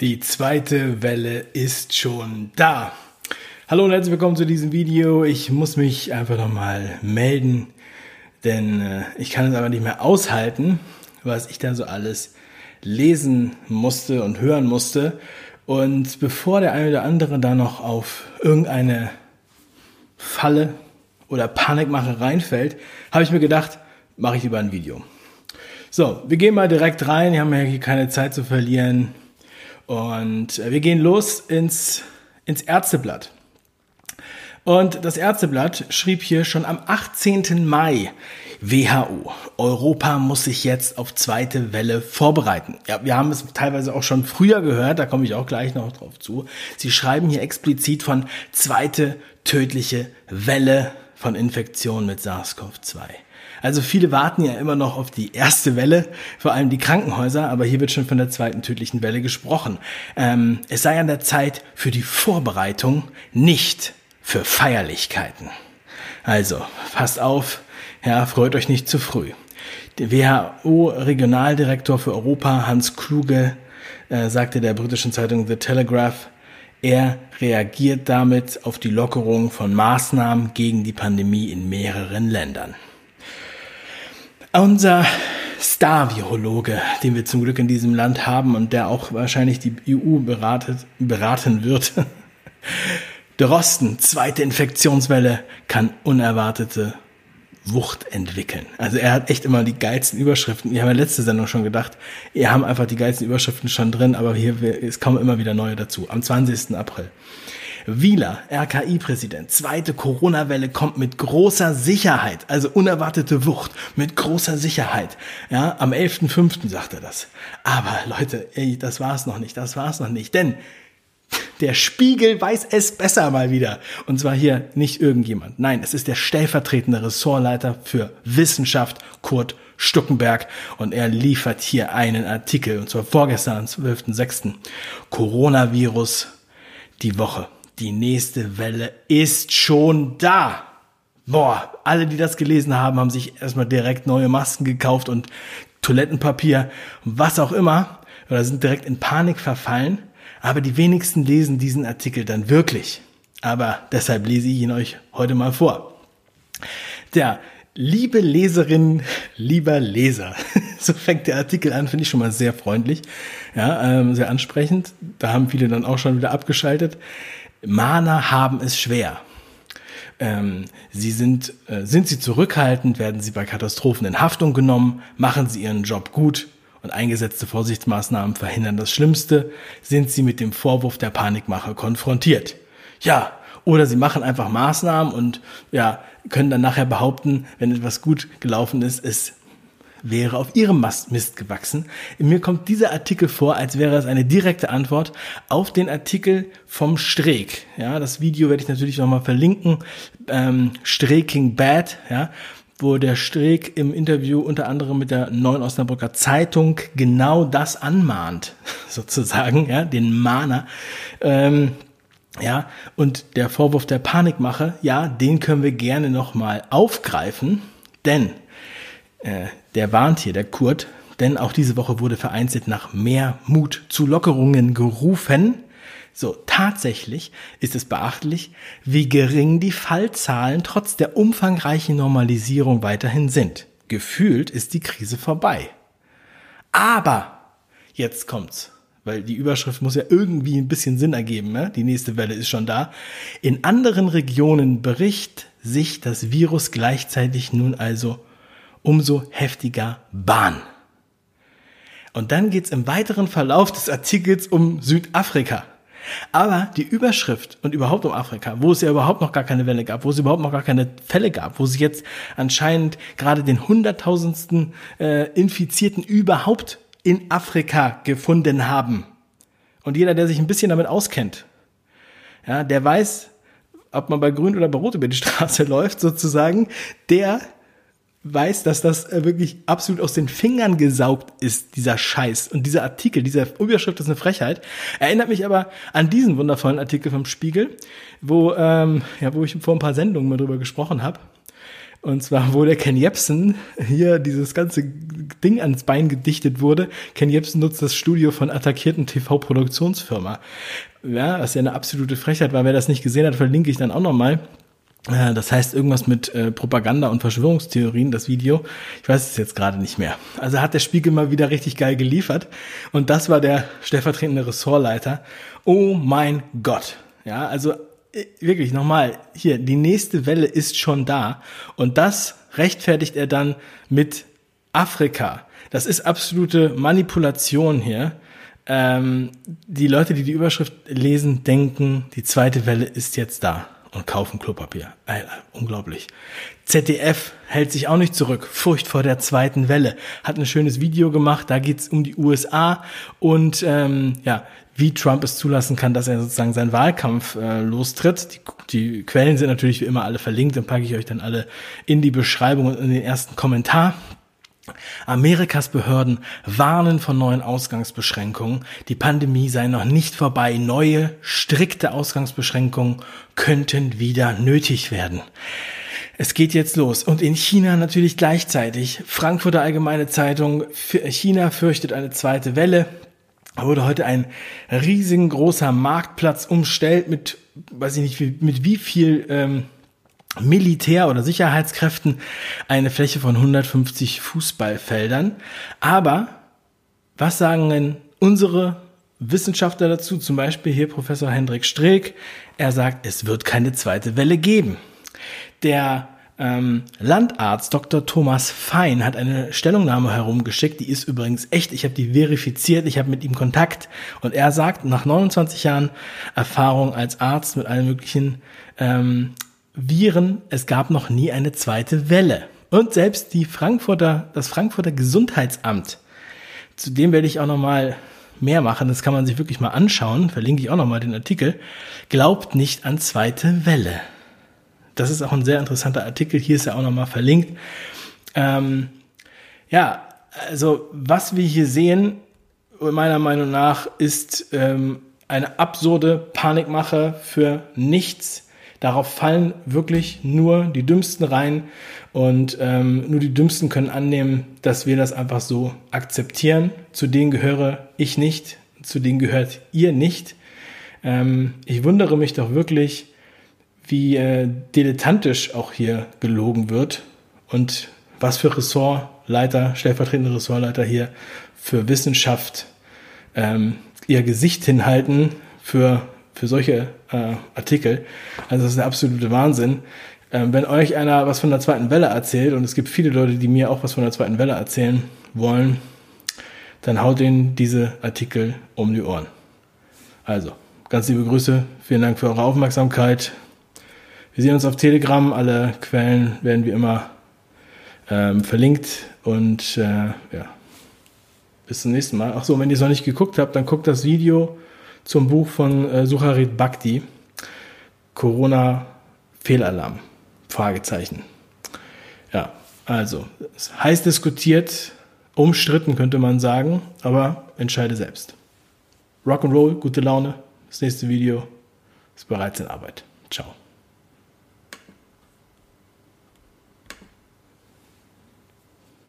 Die zweite Welle ist schon da. Hallo und herzlich willkommen zu diesem Video. Ich muss mich einfach nochmal melden, denn äh, ich kann es aber nicht mehr aushalten, was ich da so alles lesen musste und hören musste. Und bevor der eine oder andere da noch auf irgendeine Falle oder Panikmache reinfällt, habe ich mir gedacht, mache ich lieber ein Video. So, wir gehen mal direkt rein. Wir haben ja hier keine Zeit zu verlieren. Und äh, wir gehen los ins, ins Ärzteblatt. Und das Ärzteblatt schrieb hier schon am 18. Mai, WHO, Europa muss sich jetzt auf zweite Welle vorbereiten. Ja, wir haben es teilweise auch schon früher gehört, da komme ich auch gleich noch drauf zu. Sie schreiben hier explizit von zweite tödliche Welle von Infektion mit SARS-CoV-2. Also viele warten ja immer noch auf die erste Welle, vor allem die Krankenhäuser, aber hier wird schon von der zweiten tödlichen Welle gesprochen. Ähm, es sei an der Zeit für die Vorbereitung, nicht für Feierlichkeiten. Also, passt auf, ja, freut euch nicht zu früh. Der WHO-Regionaldirektor für Europa, Hans Kluge, äh, sagte der britischen Zeitung The Telegraph, er reagiert damit auf die Lockerung von Maßnahmen gegen die Pandemie in mehreren Ländern. Unser Star-Virologe, den wir zum Glück in diesem Land haben und der auch wahrscheinlich die EU beratet, beraten wird. Drosten, zweite Infektionswelle, kann unerwartete Wucht entwickeln. Also er hat echt immer die geilsten Überschriften. Wir haben ja letzte Sendung schon gedacht, wir haben einfach die geilsten Überschriften schon drin, aber hier es kommen immer wieder neue dazu. Am 20. April. Wieler, RKI-Präsident, zweite Corona-Welle kommt mit großer Sicherheit, also unerwartete Wucht, mit großer Sicherheit. Ja, am 11.05. sagt er das. Aber Leute, ey, das war's noch nicht, das war's noch nicht, denn der Spiegel weiß es besser mal wieder. Und zwar hier nicht irgendjemand. Nein, es ist der stellvertretende Ressortleiter für Wissenschaft, Kurt Stuckenberg. Und er liefert hier einen Artikel, und zwar vorgestern am 12.06. Coronavirus die Woche die nächste Welle ist schon da. Boah, alle, die das gelesen haben, haben sich erstmal direkt neue Masken gekauft und Toilettenpapier, was auch immer, oder sind direkt in Panik verfallen. Aber die wenigsten lesen diesen Artikel dann wirklich. Aber deshalb lese ich ihn euch heute mal vor. Der liebe Leserin, lieber Leser. so fängt der Artikel an, finde ich schon mal sehr freundlich, ja, ähm, sehr ansprechend. Da haben viele dann auch schon wieder abgeschaltet. Mahner haben es schwer. Ähm, sie sind, äh, sind sie zurückhaltend, werden sie bei Katastrophen in Haftung genommen, machen sie ihren Job gut und eingesetzte Vorsichtsmaßnahmen verhindern das Schlimmste, sind sie mit dem Vorwurf der Panikmache konfrontiert. Ja, oder sie machen einfach Maßnahmen und ja, können dann nachher behaupten, wenn etwas gut gelaufen ist, es wäre auf ihrem Mist gewachsen. Mir kommt dieser Artikel vor, als wäre es eine direkte Antwort auf den Artikel vom Streeck. Ja, das Video werde ich natürlich nochmal verlinken. Ähm, Streeking Bad, ja, wo der Streeck im Interview unter anderem mit der Neuen Osnabrücker Zeitung genau das anmahnt, sozusagen, ja, den Mahner. Ähm, ja, und der Vorwurf der Panikmache, ja, den können wir gerne nochmal aufgreifen, denn äh, der warnt hier, der Kurt, denn auch diese Woche wurde vereinzelt nach mehr Mut zu Lockerungen gerufen. So, tatsächlich ist es beachtlich, wie gering die Fallzahlen trotz der umfangreichen Normalisierung weiterhin sind. Gefühlt ist die Krise vorbei. Aber, jetzt kommt's, weil die Überschrift muss ja irgendwie ein bisschen Sinn ergeben, ne? die nächste Welle ist schon da. In anderen Regionen bricht sich das Virus gleichzeitig nun also umso heftiger Bahn. Und dann geht's im weiteren Verlauf des Artikels um Südafrika. Aber die Überschrift und überhaupt um Afrika, wo es ja überhaupt noch gar keine Welle gab, wo es überhaupt noch gar keine Fälle gab, wo sie jetzt anscheinend gerade den hunderttausendsten äh, Infizierten überhaupt in Afrika gefunden haben. Und jeder, der sich ein bisschen damit auskennt, ja, der weiß, ob man bei Grün oder bei Rot über die Straße läuft, sozusagen, der weiß, dass das äh, wirklich absolut aus den Fingern gesaugt ist, dieser Scheiß. Und dieser Artikel, dieser Überschrift ist eine Frechheit. Erinnert mich aber an diesen wundervollen Artikel vom Spiegel, wo, ähm, ja, wo ich vor ein paar Sendungen mal drüber gesprochen habe. Und zwar, wo der Ken Jebsen hier dieses ganze Ding ans Bein gedichtet wurde. Ken Jebsen nutzt das Studio von attackierten TV-Produktionsfirma. Ja, was ja eine absolute Frechheit war. Wer das nicht gesehen hat, verlinke ich dann auch nochmal. Das heißt irgendwas mit äh, Propaganda und Verschwörungstheorien, das Video. Ich weiß es jetzt gerade nicht mehr. Also hat der Spiegel mal wieder richtig geil geliefert. Und das war der stellvertretende Ressortleiter. Oh mein Gott. Ja, also äh, wirklich nochmal, hier, die nächste Welle ist schon da. Und das rechtfertigt er dann mit Afrika. Das ist absolute Manipulation hier. Ähm, die Leute, die die Überschrift lesen, denken, die zweite Welle ist jetzt da und kaufen Klopapier. Alter, unglaublich. ZDF hält sich auch nicht zurück. Furcht vor der zweiten Welle. Hat ein schönes Video gemacht. Da geht's um die USA und ähm, ja, wie Trump es zulassen kann, dass er sozusagen seinen Wahlkampf äh, lostritt. Die, die Quellen sind natürlich wie immer alle verlinkt, dann packe ich euch dann alle in die Beschreibung und in den ersten Kommentar. Amerikas Behörden warnen von neuen Ausgangsbeschränkungen. Die Pandemie sei noch nicht vorbei. Neue, strikte Ausgangsbeschränkungen könnten wieder nötig werden. Es geht jetzt los. Und in China natürlich gleichzeitig. Frankfurter Allgemeine Zeitung. China fürchtet eine zweite Welle. Wurde heute ein riesengroßer Marktplatz umstellt mit, weiß ich nicht, mit wie viel ähm, Militär- oder Sicherheitskräften eine Fläche von 150 Fußballfeldern. Aber was sagen denn unsere Wissenschaftler dazu? Zum Beispiel hier Professor Hendrik Streeck. Er sagt, es wird keine zweite Welle geben. Der ähm, Landarzt Dr. Thomas Fein hat eine Stellungnahme herumgeschickt, die ist übrigens echt, ich habe die verifiziert, ich habe mit ihm Kontakt und er sagt, nach 29 Jahren Erfahrung als Arzt mit allen möglichen ähm, Viren, es gab noch nie eine zweite Welle. Und selbst die Frankfurter, das Frankfurter Gesundheitsamt, zu dem werde ich auch noch mal mehr machen, das kann man sich wirklich mal anschauen, verlinke ich auch noch mal den Artikel, glaubt nicht an zweite Welle. Das ist auch ein sehr interessanter Artikel, hier ist er auch noch mal verlinkt. Ähm, ja, also was wir hier sehen, meiner Meinung nach, ist ähm, eine absurde Panikmache für nichts Darauf fallen wirklich nur die Dümmsten rein und ähm, nur die Dümmsten können annehmen, dass wir das einfach so akzeptieren. Zu denen gehöre ich nicht, zu denen gehört ihr nicht. Ähm, ich wundere mich doch wirklich, wie äh, dilettantisch auch hier gelogen wird und was für Ressortleiter, stellvertretende Ressortleiter hier für Wissenschaft ähm, ihr Gesicht hinhalten für für solche äh, Artikel. Also das ist der absolute Wahnsinn. Ähm, wenn euch einer was von der zweiten Welle erzählt, und es gibt viele Leute, die mir auch was von der zweiten Welle erzählen wollen, dann haut ihnen diese Artikel um die Ohren. Also, ganz liebe Grüße, vielen Dank für eure Aufmerksamkeit. Wir sehen uns auf Telegram, alle Quellen werden wie immer ähm, verlinkt und äh, ja, bis zum nächsten Mal. Ach so, wenn ihr es noch nicht geguckt habt, dann guckt das Video zum Buch von äh, Sucharit Bhakti. Corona Fehlalarm. Fragezeichen. Ja, also, heiß diskutiert, umstritten könnte man sagen, aber entscheide selbst. Rock'n'Roll, gute Laune. Das nächste Video ist bereits in Arbeit. Ciao.